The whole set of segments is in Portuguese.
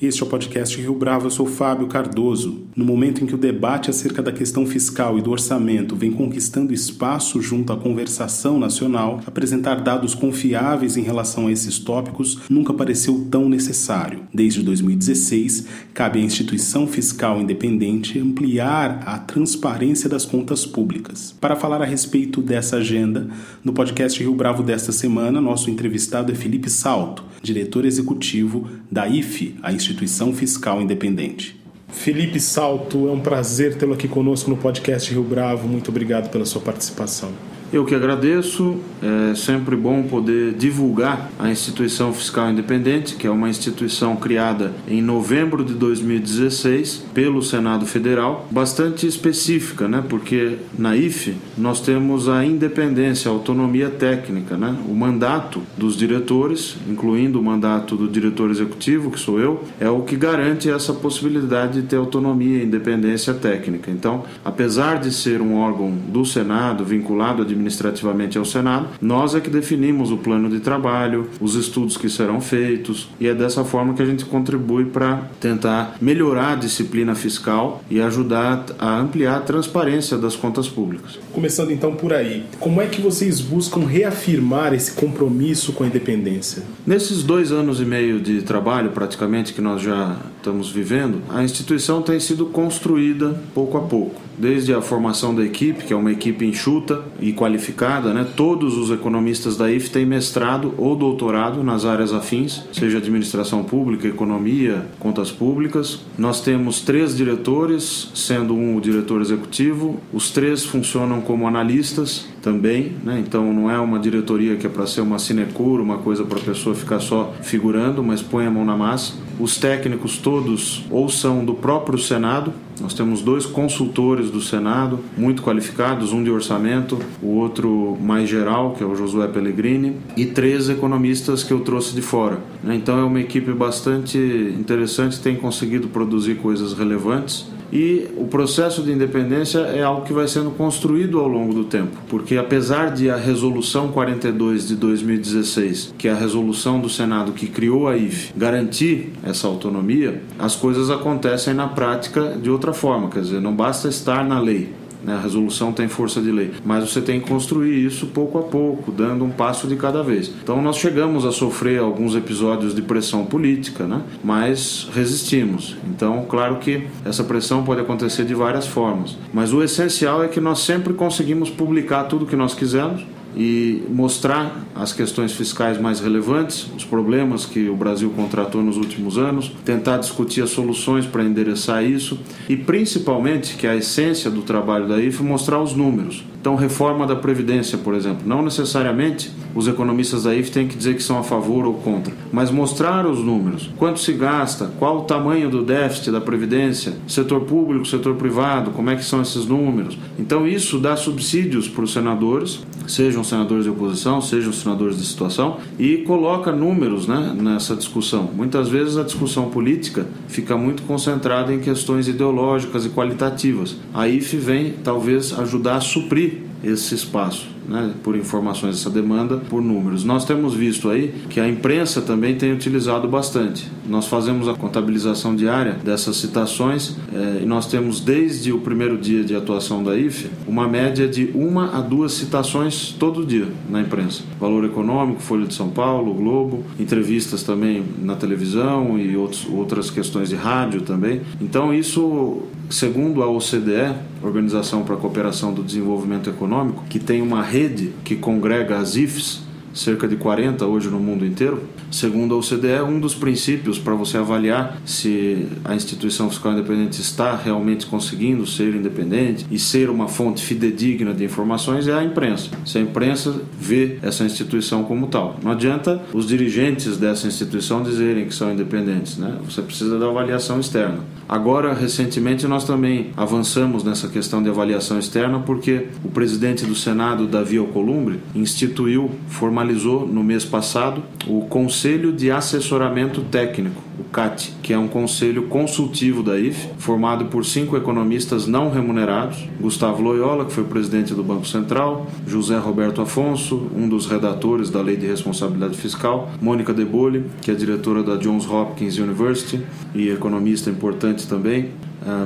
Este é o podcast Rio Bravo, eu sou Fábio Cardoso. No momento em que o debate acerca da questão fiscal e do orçamento vem conquistando espaço junto à conversação nacional, apresentar dados confiáveis em relação a esses tópicos nunca pareceu tão necessário. Desde 2016, cabe à instituição fiscal independente ampliar a transparência das contas públicas. Para falar a respeito dessa agenda, no podcast Rio Bravo desta semana, nosso entrevistado é Felipe Salto, diretor executivo da IFE, a Instituição Fiscal Independente. Felipe Salto, é um prazer tê-lo aqui conosco no podcast Rio Bravo. Muito obrigado pela sua participação. Eu que agradeço, é sempre bom poder divulgar a Instituição Fiscal Independente, que é uma instituição criada em novembro de 2016 pelo Senado Federal, bastante específica, né? porque na IFE nós temos a independência, a autonomia técnica, né? o mandato dos diretores, incluindo o mandato do diretor executivo, que sou eu, é o que garante essa possibilidade de ter autonomia e independência técnica. Então, apesar de ser um órgão do Senado vinculado à administrativamente ao Senado, nós é que definimos o plano de trabalho, os estudos que serão feitos, e é dessa forma que a gente contribui para tentar melhorar a disciplina fiscal e ajudar a ampliar a transparência das contas públicas. Começando então por aí, como é que vocês buscam reafirmar esse compromisso com a independência? Nesses dois anos e meio de trabalho, praticamente, que nós já estamos vivendo, a instituição tem sido construída pouco a pouco desde a formação da equipe, que é uma equipe enxuta e qualificada, né? Todos os economistas da IF têm mestrado ou doutorado nas áreas afins, seja administração pública, economia, contas públicas. Nós temos três diretores, sendo um o diretor executivo. Os três funcionam como analistas também, né? Então não é uma diretoria que é para ser uma sinecura, uma coisa para a pessoa ficar só figurando, mas põe a mão na massa. Os técnicos todos ou são do próprio Senado, nós temos dois consultores do Senado, muito qualificados, um de orçamento, o outro mais geral, que é o Josué Pellegrini, e três economistas que eu trouxe de fora. Né? Então é uma equipe bastante interessante, tem conseguido produzir coisas relevantes e o processo de independência é algo que vai sendo construído ao longo do tempo, porque apesar de a resolução 42 de 2016, que é a resolução do Senado que criou a IFE, garantir essa autonomia, as coisas acontecem na prática de outra forma, quer dizer, não basta estar na lei, né? A resolução tem força de lei, mas você tem que construir isso pouco a pouco, dando um passo de cada vez. Então nós chegamos a sofrer alguns episódios de pressão política, né? mas resistimos. Então, claro que essa pressão pode acontecer de várias formas, mas o essencial é que nós sempre conseguimos publicar tudo que nós quisermos e mostrar as questões fiscais mais relevantes, os problemas que o Brasil contratou nos últimos anos, tentar discutir as soluções para endereçar isso e principalmente, que é a essência do trabalho da IFE, mostrar os números. Então, reforma da Previdência, por exemplo. Não necessariamente os economistas da IF têm que dizer que são a favor ou contra, mas mostrar os números. Quanto se gasta, qual o tamanho do déficit da Previdência, setor público, setor privado, como é que são esses números. Então, isso dá subsídios para os senadores, sejam senadores de oposição, sejam senadores de situação, e coloca números né, nessa discussão. Muitas vezes a discussão política fica muito concentrada em questões ideológicas e qualitativas. A IF vem, talvez, ajudar a suprir esse espaço, né, por informações, essa demanda por números. Nós temos visto aí que a imprensa também tem utilizado bastante. Nós fazemos a contabilização diária dessas citações eh, e nós temos desde o primeiro dia de atuação da IFE uma média de uma a duas citações todo dia na imprensa. Valor Econômico, Folha de São Paulo, Globo, entrevistas também na televisão e outros, outras questões de rádio também. Então isso Segundo a OCDE, Organização para a Cooperação do Desenvolvimento Econômico, que tem uma rede que congrega as IFs, cerca de 40 hoje no mundo inteiro. Segundo a OCDE, um dos princípios para você avaliar se a instituição fiscal independente está realmente conseguindo ser independente e ser uma fonte fidedigna de informações é a imprensa. Se a imprensa vê essa instituição como tal. Não adianta os dirigentes dessa instituição dizerem que são independentes, né? Você precisa da avaliação externa. Agora, recentemente, nós também avançamos nessa questão de avaliação externa porque o presidente do Senado, Davi Alcolumbre, instituiu formalmente formalizou no mês passado o Conselho de Assessoramento Técnico, o CAT, que é um conselho consultivo da IFE, formado por cinco economistas não remunerados: Gustavo Loyola, que foi presidente do Banco Central, José Roberto Afonso, um dos redatores da Lei de Responsabilidade Fiscal, Mônica Debole, que é diretora da Johns Hopkins University e economista importante também,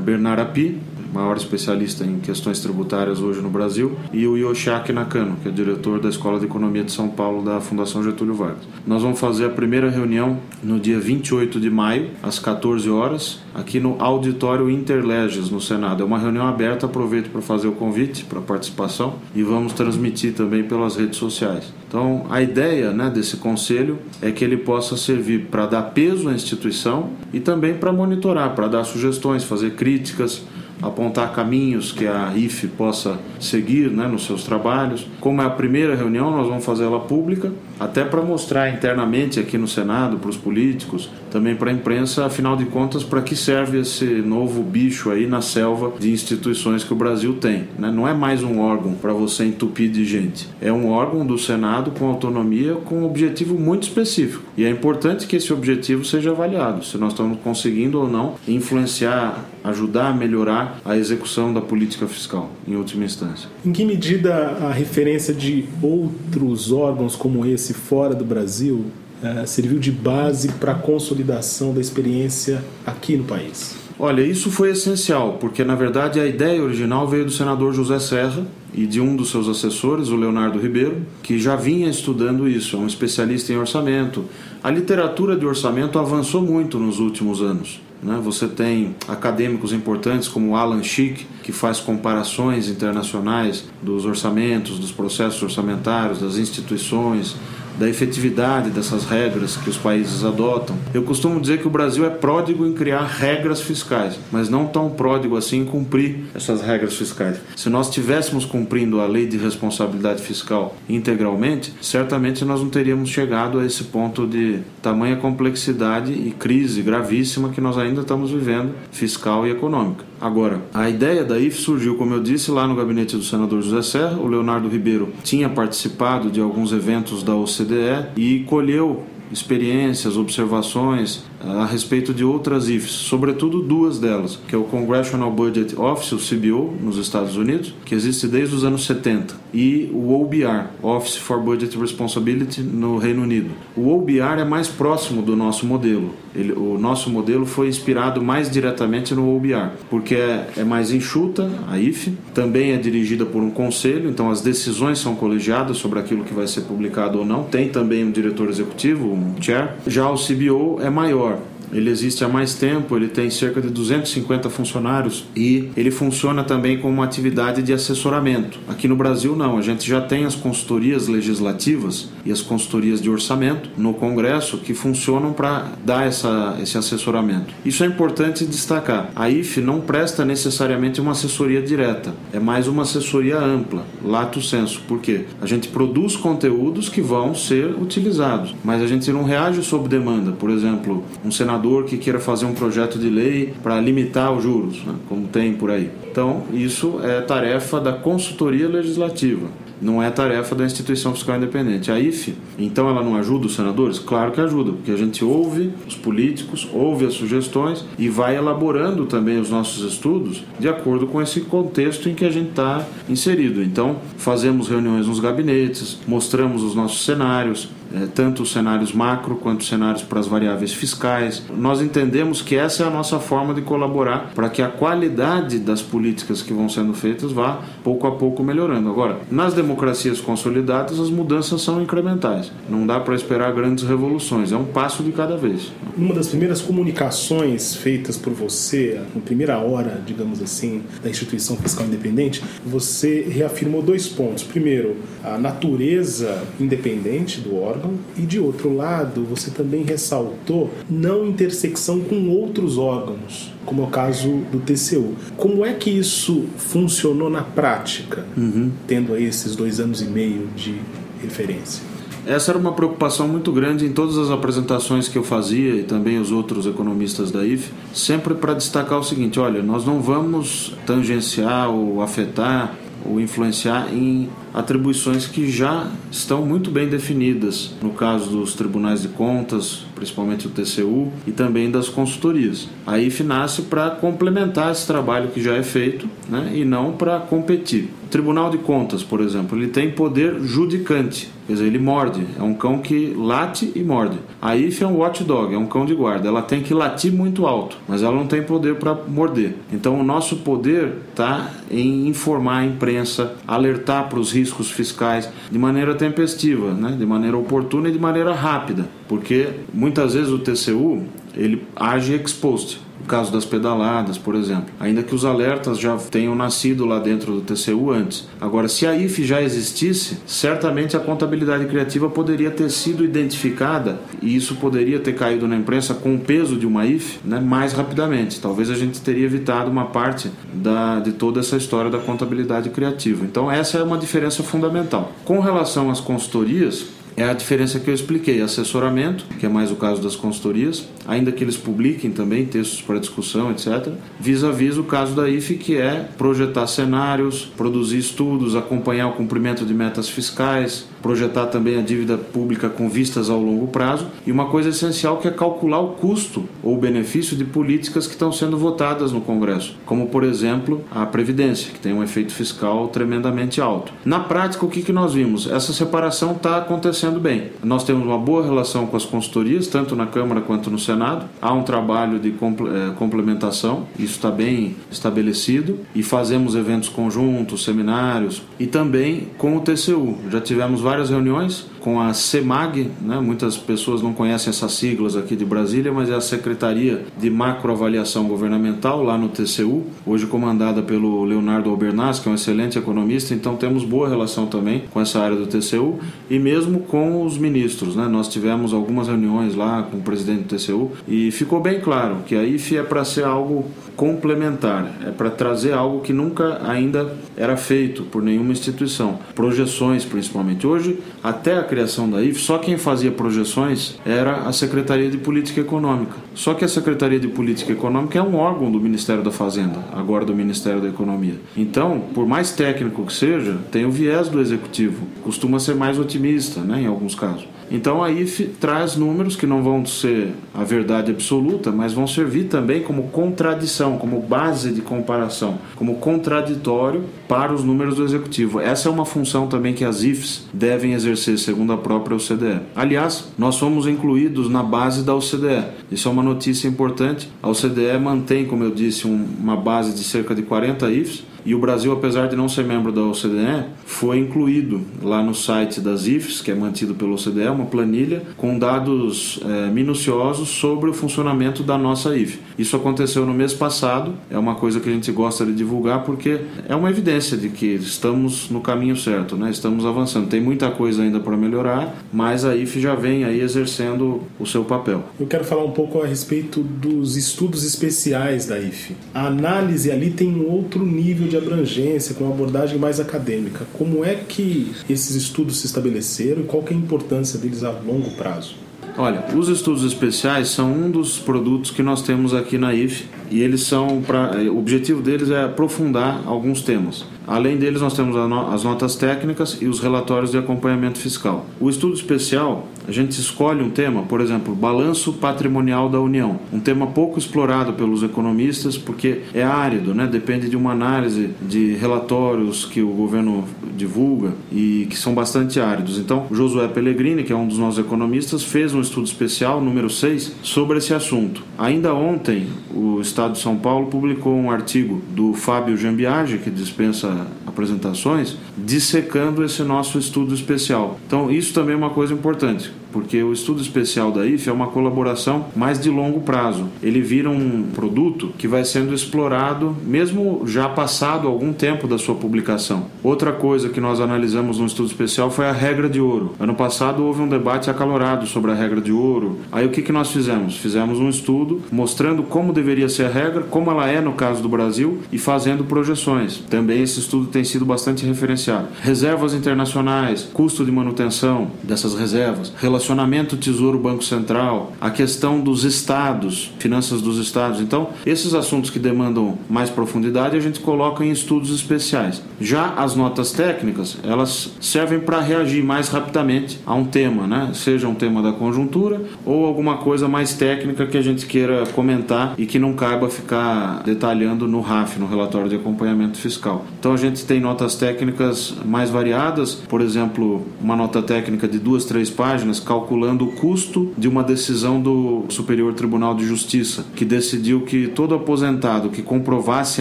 Bernard Api, maior especialista em questões tributárias hoje no Brasil, e o Yoshiaki Nakano, que é diretor da Escola de Economia de São Paulo da Fundação Getúlio Vargas. Nós vamos fazer a primeira reunião no dia 28 de maio, às 14 horas, aqui no Auditório Interleges, no Senado. É uma reunião aberta, aproveito para fazer o convite para participação e vamos transmitir também pelas redes sociais. Então, a ideia né, desse conselho é que ele possa servir para dar peso à instituição e também para monitorar, para dar sugestões, fazer críticas, apontar caminhos que a IFE possa seguir né, nos seus trabalhos. Como é a primeira reunião, nós vamos fazer ela pública, até para mostrar internamente aqui no Senado, para os políticos, também para a imprensa, afinal de contas, para que serve esse novo bicho aí na selva de instituições que o Brasil tem. Né? Não é mais um órgão para você entupir de gente, é um órgão do Senado com autonomia, com um objetivo muito específico. E é importante que esse objetivo seja avaliado, se nós estamos conseguindo ou não influenciar, ajudar a melhorar a execução da política fiscal, em última instância. Em que medida a referência de outros órgãos como esse fora do Brasil uh, serviu de base para a consolidação da experiência aqui no país? Olha, isso foi essencial, porque na verdade a ideia original veio do senador José Serra e de um dos seus assessores, o Leonardo Ribeiro, que já vinha estudando isso, é um especialista em orçamento. A literatura de orçamento avançou muito nos últimos anos. Né? Você tem acadêmicos importantes como Alan Schick, que faz comparações internacionais dos orçamentos, dos processos orçamentários, das instituições, da efetividade dessas regras que os países adotam. Eu costumo dizer que o Brasil é pródigo em criar regras fiscais, mas não tão pródigo assim em cumprir essas regras fiscais. Se nós estivéssemos cumprindo a lei de responsabilidade fiscal integralmente, certamente nós não teríamos chegado a esse ponto de tamanha complexidade e crise gravíssima que nós ainda estamos vivendo, fiscal e econômica. Agora, a ideia da IF surgiu, como eu disse, lá no gabinete do senador José Serra. O Leonardo Ribeiro tinha participado de alguns eventos da OCDE e colheu experiências, observações a respeito de outras IFs, sobretudo duas delas, que é o Congressional Budget Office, o CBO, nos Estados Unidos, que existe desde os anos 70, e o OBR, Office for Budget Responsibility, no Reino Unido. O OBR é mais próximo do nosso modelo. Ele, o nosso modelo foi inspirado mais diretamente no OBR, porque é, é mais enxuta, a IF, também é dirigida por um conselho, então as decisões são colegiadas sobre aquilo que vai ser publicado ou não. Tem também um diretor executivo, um chair. Já o CBO é maior ele existe há mais tempo, ele tem cerca de 250 funcionários e ele funciona também como uma atividade de assessoramento. Aqui no Brasil não, a gente já tem as consultorias legislativas e as consultorias de orçamento no Congresso que funcionam para dar essa, esse assessoramento. Isso é importante destacar. A IFE não presta necessariamente uma assessoria direta, é mais uma assessoria ampla, lato senso, porque a gente produz conteúdos que vão ser utilizados, mas a gente não reage sob demanda. Por exemplo, um senador senador que queira fazer um projeto de lei para limitar os juros, né, como tem por aí. Então, isso é tarefa da consultoria legislativa não é tarefa da instituição fiscal independente. A IFE, então ela não ajuda os senadores? Claro que ajuda, porque a gente ouve os políticos, ouve as sugestões e vai elaborando também os nossos estudos de acordo com esse contexto em que a gente está inserido. Então, fazemos reuniões nos gabinetes, mostramos os nossos cenários, tanto os cenários macro quanto os cenários para as variáveis fiscais. Nós entendemos que essa é a nossa forma de colaborar para que a qualidade das políticas que vão sendo feitas vá pouco a pouco melhorando. Agora, nas democracias consolidadas, as mudanças são incrementais. Não dá para esperar grandes revoluções, é um passo de cada vez. Uma das primeiras comunicações feitas por você, na primeira hora, digamos assim, da instituição fiscal independente, você reafirmou dois pontos. Primeiro, a natureza independente do órgão órgão e de outro lado você também ressaltou não intersecção com outros órgãos, como é o caso do TCU. Como é que isso funcionou na prática, uhum. tendo aí esses dois anos e meio de referência? Essa era uma preocupação muito grande em todas as apresentações que eu fazia e também os outros economistas da IF, sempre para destacar o seguinte: olha, nós não vamos tangenciar ou afetar ou influenciar em atribuições que já estão muito bem definidas no caso dos tribunais de contas, principalmente o TCU, e também das consultorias. A IF nasce para complementar esse trabalho que já é feito né, e não para competir. O Tribunal de Contas, por exemplo, ele tem poder judicante, quer dizer, ele morde, é um cão que late e morde. A IF é um watchdog, é um cão de guarda, ela tem que latir muito alto, mas ela não tem poder para morder. Então o nosso poder está em informar a imprensa, alertar para os riscos fiscais de maneira tempestiva, né, de maneira oportuna e de maneira rápida, porque muitas vezes o TCU ele age ex post. Caso das pedaladas, por exemplo. Ainda que os alertas já tenham nascido lá dentro do TCU antes. Agora, se a IF já existisse, certamente a contabilidade criativa poderia ter sido identificada e isso poderia ter caído na imprensa com o peso de uma IF né, mais rapidamente. Talvez a gente teria evitado uma parte da, de toda essa história da contabilidade criativa. Então, essa é uma diferença fundamental. Com relação às consultorias, é a diferença que eu expliquei, assessoramento, que é mais o caso das consultorias, ainda que eles publiquem também textos para discussão, etc. Vis-a-vis o caso da IFE, que é projetar cenários, produzir estudos, acompanhar o cumprimento de metas fiscais, projetar também a dívida pública com vistas ao longo prazo e uma coisa essencial que é calcular o custo ou benefício de políticas que estão sendo votadas no Congresso, como por exemplo a Previdência, que tem um efeito fiscal tremendamente alto. Na prática, o que, que nós vimos? Essa separação está acontecendo bem. Nós temos uma boa relação com as consultorias, tanto na Câmara quanto no Senado. Há um trabalho de eh, complementação, isso está bem estabelecido, e fazemos eventos conjuntos, seminários, e também com o TCU. Já tivemos várias reuniões com a CEMAG, né? muitas pessoas não conhecem essas siglas aqui de Brasília, mas é a Secretaria de Macroavaliação Governamental lá no TCU, hoje comandada pelo Leonardo Albernaz, que é um excelente economista, então temos boa relação também com essa área do TCU e mesmo com os ministros. Né? Nós tivemos algumas reuniões lá com o presidente do TCU e ficou bem claro que a IFE é para ser algo complementar, é para trazer algo que nunca ainda era feito por nenhuma instituição, projeções principalmente. Hoje, até a criação da IF, só quem fazia projeções era a Secretaria de Política Econômica. Só que a Secretaria de Política Econômica é um órgão do Ministério da Fazenda, agora do Ministério da Economia. Então, por mais técnico que seja, tem o viés do executivo, costuma ser mais otimista, né, em alguns casos. Então a IF traz números que não vão ser a verdade absoluta, mas vão servir também como contradição, como base de comparação, como contraditório para os números do executivo. Essa é uma função também que as IFs devem exercer, segundo a própria OCDE. Aliás, nós somos incluídos na base da OCDE. Isso é uma notícia importante. A OCDE mantém, como eu disse, uma base de cerca de 40 IFs e o Brasil, apesar de não ser membro da OCDE, foi incluído lá no site das IFES, que é mantido pela OCDE, uma planilha com dados é, minuciosos sobre o funcionamento da nossa IFE. Isso aconteceu no mês passado, é uma coisa que a gente gosta de divulgar porque é uma evidência de que estamos no caminho certo, né? estamos avançando. Tem muita coisa ainda para melhorar, mas a IFE já vem aí exercendo o seu papel. Eu quero falar um pouco a respeito dos estudos especiais da IFE. A análise ali tem um outro nível de de abrangência, com uma abordagem mais acadêmica. Como é que esses estudos se estabeleceram e qual é a importância deles a longo prazo? Olha, os estudos especiais são um dos produtos que nós temos aqui na IF e eles são para o objetivo deles é aprofundar alguns temas. Além deles, nós temos as notas técnicas e os relatórios de acompanhamento fiscal. O estudo especial, a gente escolhe um tema, por exemplo, balanço patrimonial da União, um tema pouco explorado pelos economistas porque é árido, né? depende de uma análise de relatórios que o governo divulga e que são bastante áridos. Então, Josué Pellegrini, que é um dos nossos economistas, fez um estudo especial, número 6, sobre esse assunto. Ainda ontem, o Estado de São Paulo publicou um artigo do Fábio Jambiage, que dispensa apresentações, dissecando esse nosso estudo especial. Então, isso também é uma coisa importante porque o estudo especial da IFE é uma colaboração mais de longo prazo. Ele vira um produto que vai sendo explorado mesmo já passado algum tempo da sua publicação. Outra coisa que nós analisamos no estudo especial foi a regra de ouro. Ano passado houve um debate acalorado sobre a regra de ouro. Aí o que, que nós fizemos? Fizemos um estudo mostrando como deveria ser a regra, como ela é no caso do Brasil e fazendo projeções. Também esse estudo tem sido bastante referenciado. Reservas internacionais, custo de manutenção dessas reservas, relacionadas relacionamento Tesouro-Banco Central, a questão dos estados, finanças dos estados. Então, esses assuntos que demandam mais profundidade a gente coloca em estudos especiais. Já as notas técnicas, elas servem para reagir mais rapidamente a um tema, né? seja um tema da conjuntura ou alguma coisa mais técnica que a gente queira comentar e que não caiba ficar detalhando no RAF, no relatório de acompanhamento fiscal. Então a gente tem notas técnicas mais variadas, por exemplo, uma nota técnica de duas, três páginas calculando o custo de uma decisão do Superior Tribunal de Justiça, que decidiu que todo aposentado que comprovasse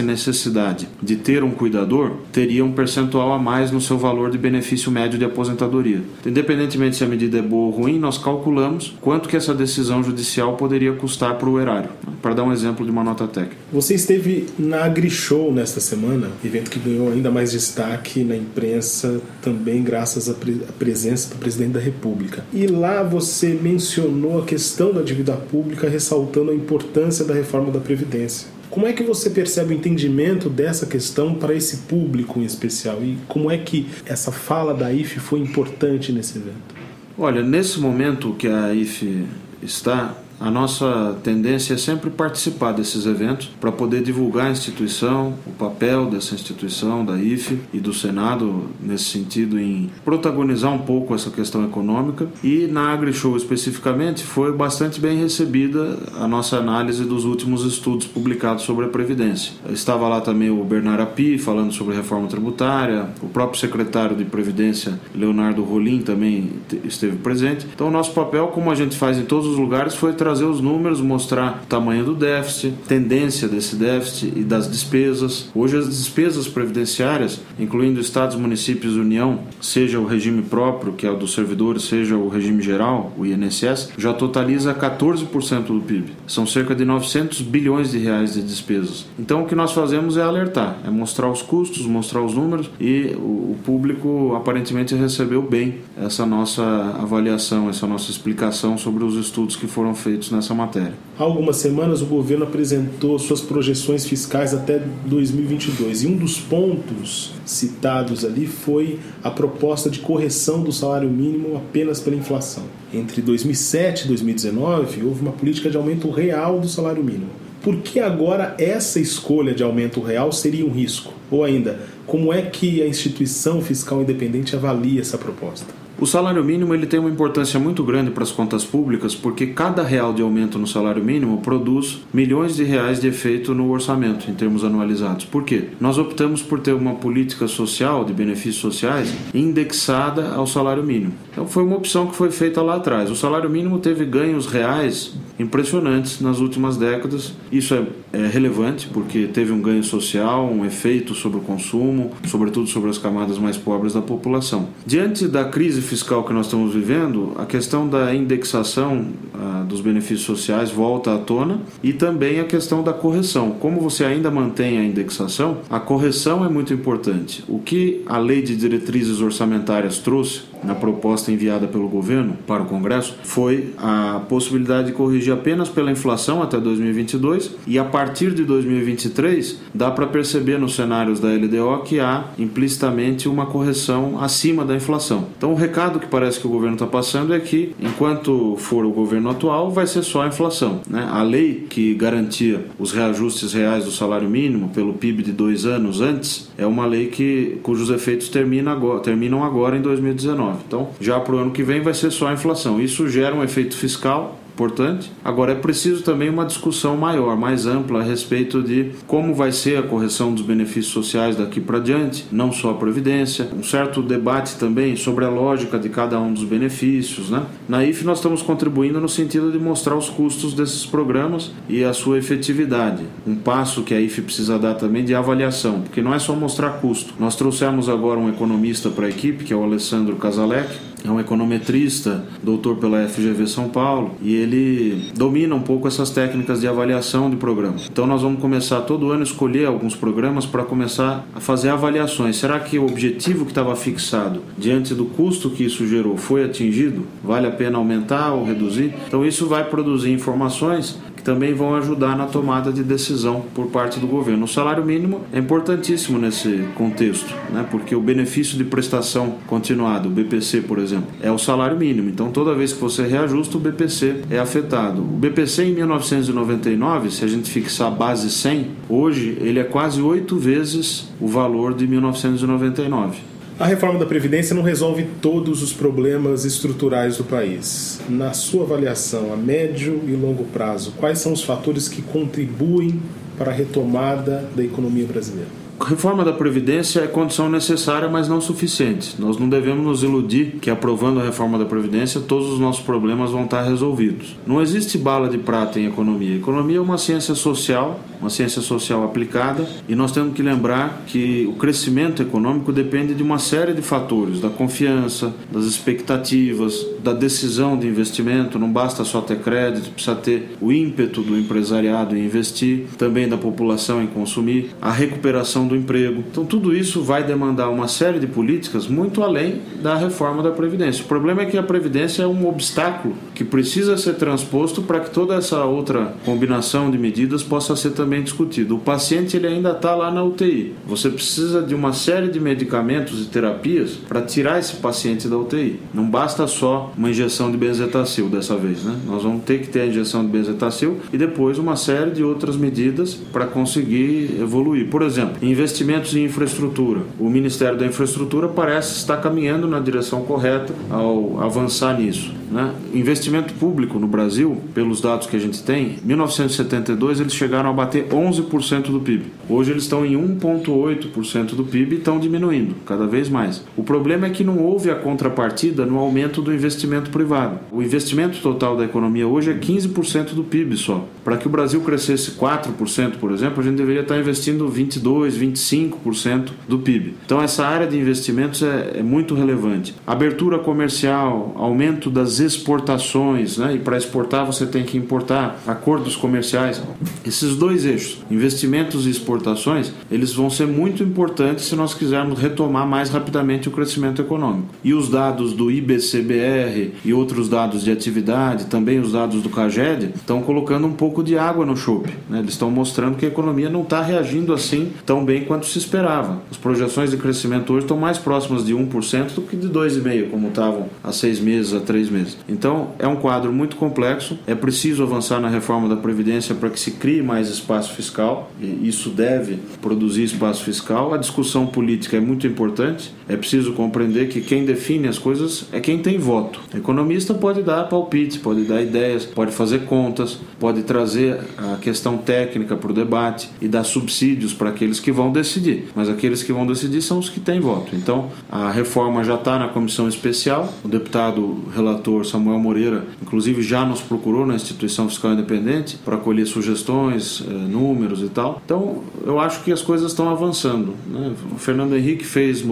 necessidade de ter um cuidador teria um percentual a mais no seu valor de benefício médio de aposentadoria. Independentemente se a medida é boa ou ruim, nós calculamos quanto que essa decisão judicial poderia custar para o erário, né? para dar um exemplo de uma nota técnica. Você esteve na AgriShow nesta semana, evento que ganhou ainda mais destaque na imprensa, também graças à, à presença do presidente da República. E lá você mencionou a questão da dívida pública, ressaltando a importância da reforma da Previdência. Como é que você percebe o entendimento dessa questão para esse público em especial? E como é que essa fala da IFE foi importante nesse evento? Olha, nesse momento que a IFE está, a nossa tendência é sempre participar desses eventos para poder divulgar a instituição, o papel dessa instituição, da IFE e do Senado nesse sentido em protagonizar um pouco essa questão econômica. E na AgriShow especificamente foi bastante bem recebida a nossa análise dos últimos estudos publicados sobre a Previdência. Estava lá também o Bernardo Api falando sobre reforma tributária, o próprio secretário de Previdência, Leonardo Rolim, também esteve presente. Então, o nosso papel, como a gente faz em todos os lugares, foi trazer os números, mostrar o tamanho do déficit, tendência desse déficit e das despesas. Hoje as despesas previdenciárias, incluindo estados, municípios e União, seja o regime próprio, que é o dos servidores, seja o regime geral, o INSS, já totaliza 14% do PIB. São cerca de 900 bilhões de reais de despesas. Então o que nós fazemos é alertar, é mostrar os custos, mostrar os números e o público aparentemente recebeu bem essa nossa avaliação, essa nossa explicação sobre os estudos que foram feitos nessa matéria. Há algumas semanas o governo apresentou suas projeções fiscais até 2022 e um dos pontos citados ali foi a proposta de correção do salário mínimo apenas pela inflação. Entre 2007 e 2019 houve uma política de aumento real do salário mínimo. Por que agora essa escolha de aumento real seria um risco? Ou ainda, como é que a instituição fiscal independente avalia essa proposta? O salário mínimo ele tem uma importância muito grande para as contas públicas porque cada real de aumento no salário mínimo produz milhões de reais de efeito no orçamento em termos anualizados. Por quê? Nós optamos por ter uma política social de benefícios sociais indexada ao salário mínimo. Então foi uma opção que foi feita lá atrás. O salário mínimo teve ganhos reais impressionantes nas últimas décadas. Isso é, é relevante porque teve um ganho social, um efeito sobre o consumo, sobretudo sobre as camadas mais pobres da população. Diante da crise fiscal que nós estamos vivendo, a questão da indexação ah, dos benefícios sociais volta à tona e também a questão da correção. Como você ainda mantém a indexação, a correção é muito importante. O que a lei de diretrizes orçamentárias trouxe na proposta enviada pelo governo para o Congresso foi a possibilidade de corrigir apenas pela inflação até 2022 e a partir de 2023 dá para perceber nos cenários da LDO que há implicitamente uma correção acima da inflação. Então o recado que parece que o governo está passando é que enquanto for o governo atual vai ser só a inflação. Né? A lei que garantia os reajustes reais do salário mínimo pelo PIB de dois anos antes é uma lei que cujos efeitos terminam agora, terminam agora em 2019. Então, já para o ano que vem vai ser só a inflação. Isso gera um efeito fiscal importante. Agora é preciso também uma discussão maior, mais ampla a respeito de como vai ser a correção dos benefícios sociais daqui para diante, não só a previdência, um certo debate também sobre a lógica de cada um dos benefícios, né? Na IF nós estamos contribuindo no sentido de mostrar os custos desses programas e a sua efetividade. Um passo que a IF precisa dar também de avaliação, porque não é só mostrar custo. Nós trouxemos agora um economista para a equipe, que é o Alessandro Casalec, é um econometrista, doutor pela FGV São Paulo, e ele domina um pouco essas técnicas de avaliação de programas. Então nós vamos começar todo ano escolher alguns programas para começar a fazer avaliações. Será que o objetivo que estava fixado diante do custo que isso gerou foi atingido? Vale a pena aumentar ou reduzir? Então isso vai produzir informações também vão ajudar na tomada de decisão por parte do governo. O salário mínimo é importantíssimo nesse contexto, né? porque o benefício de prestação continuada, o BPC, por exemplo, é o salário mínimo. Então, toda vez que você reajusta, o BPC é afetado. O BPC em 1999, se a gente fixar a base 100, hoje ele é quase oito vezes o valor de 1999. A reforma da Previdência não resolve todos os problemas estruturais do país. Na sua avaliação, a médio e longo prazo, quais são os fatores que contribuem para a retomada da economia brasileira? Reforma da Previdência é condição necessária, mas não suficiente. Nós não devemos nos iludir que aprovando a reforma da Previdência todos os nossos problemas vão estar resolvidos. Não existe bala de prata em economia. Economia é uma ciência social, uma ciência social aplicada, e nós temos que lembrar que o crescimento econômico depende de uma série de fatores, da confiança, das expectativas, da decisão de investimento. Não basta só ter crédito, precisa ter o ímpeto do empresariado em investir, também da população em consumir, a recuperação do emprego. Então, tudo isso vai demandar uma série de políticas muito além da reforma da Previdência. O problema é que a Previdência é um obstáculo que precisa ser transposto para que toda essa outra combinação de medidas possa ser também discutida. O paciente ele ainda está lá na UTI. Você precisa de uma série de medicamentos e terapias para tirar esse paciente da UTI. Não basta só uma injeção de benzetacil dessa vez, né? Nós vamos ter que ter a injeção de benzetacil e depois uma série de outras medidas para conseguir evoluir. Por exemplo, em investimentos em infraestrutura. O Ministério da Infraestrutura parece estar caminhando na direção correta ao avançar nisso. Né? Investimento público no Brasil, pelos dados que a gente tem, em 1972 eles chegaram a bater 11% do PIB. Hoje eles estão em 1,8% do PIB e estão diminuindo cada vez mais. O problema é que não houve a contrapartida no aumento do investimento privado. O investimento total da economia hoje é 15% do PIB só. Para que o Brasil crescesse 4%, por exemplo, a gente deveria estar investindo 22, 25% do PIB. Então essa área de investimentos é, é muito relevante. Abertura comercial, aumento das exportações, né? e para exportar você tem que importar, acordos comerciais. Esses dois eixos, investimentos e exportações, eles vão ser muito importantes se nós quisermos retomar mais rapidamente o crescimento econômico. E os dados do IBCBR e outros dados de atividade, também os dados do CAGED, estão colocando um pouco de água no chope. Né? Eles estão mostrando que a economia não está reagindo assim tão bem quanto se esperava. As projeções de crescimento hoje estão mais próximas de 1% do que de 2,5%, como estavam há seis meses, há três meses. Então, é um quadro muito complexo. É preciso avançar na reforma da Previdência para que se crie mais espaço fiscal. E isso deve produzir espaço fiscal. A discussão política é muito importante. É preciso compreender que quem define as coisas é quem tem voto. O economista pode dar palpite, pode dar ideias, pode fazer contas, pode trazer a questão técnica para o debate e dar subsídios para aqueles que vão decidir. Mas aqueles que vão decidir são os que têm voto. Então, a reforma já está na comissão especial. O deputado relator Samuel Moreira, inclusive, já nos procurou na instituição fiscal independente para colher sugestões, eh, números e tal. Então, eu acho que as coisas estão avançando. Né? O Fernando Henrique fez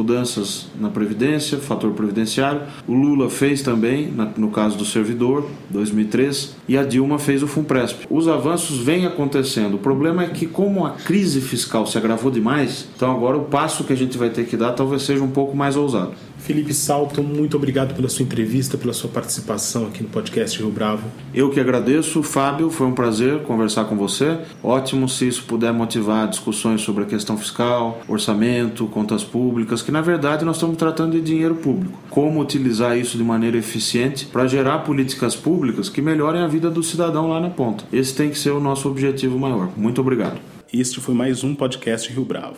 mudanças na Previdência, fator previdenciário. O Lula fez também, no caso do servidor, 2003. E a Dilma fez o FUNPRESP. Os avanços vêm acontecendo. O problema é que, como a crise fiscal se agravou demais, então agora o passo que a gente vai ter que dar talvez seja um pouco mais ousado. Felipe Salto, muito obrigado pela sua entrevista, pela sua participação aqui no podcast Rio Bravo. Eu que agradeço, Fábio, foi um prazer conversar com você. Ótimo se isso puder motivar discussões sobre a questão fiscal, orçamento, contas públicas, que na verdade nós estamos tratando de dinheiro público. Como utilizar isso de maneira eficiente para gerar políticas públicas que melhorem a vida do cidadão lá na ponta. Esse tem que ser o nosso objetivo maior. Muito obrigado. Este foi mais um podcast Rio Bravo,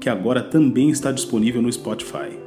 que agora também está disponível no Spotify.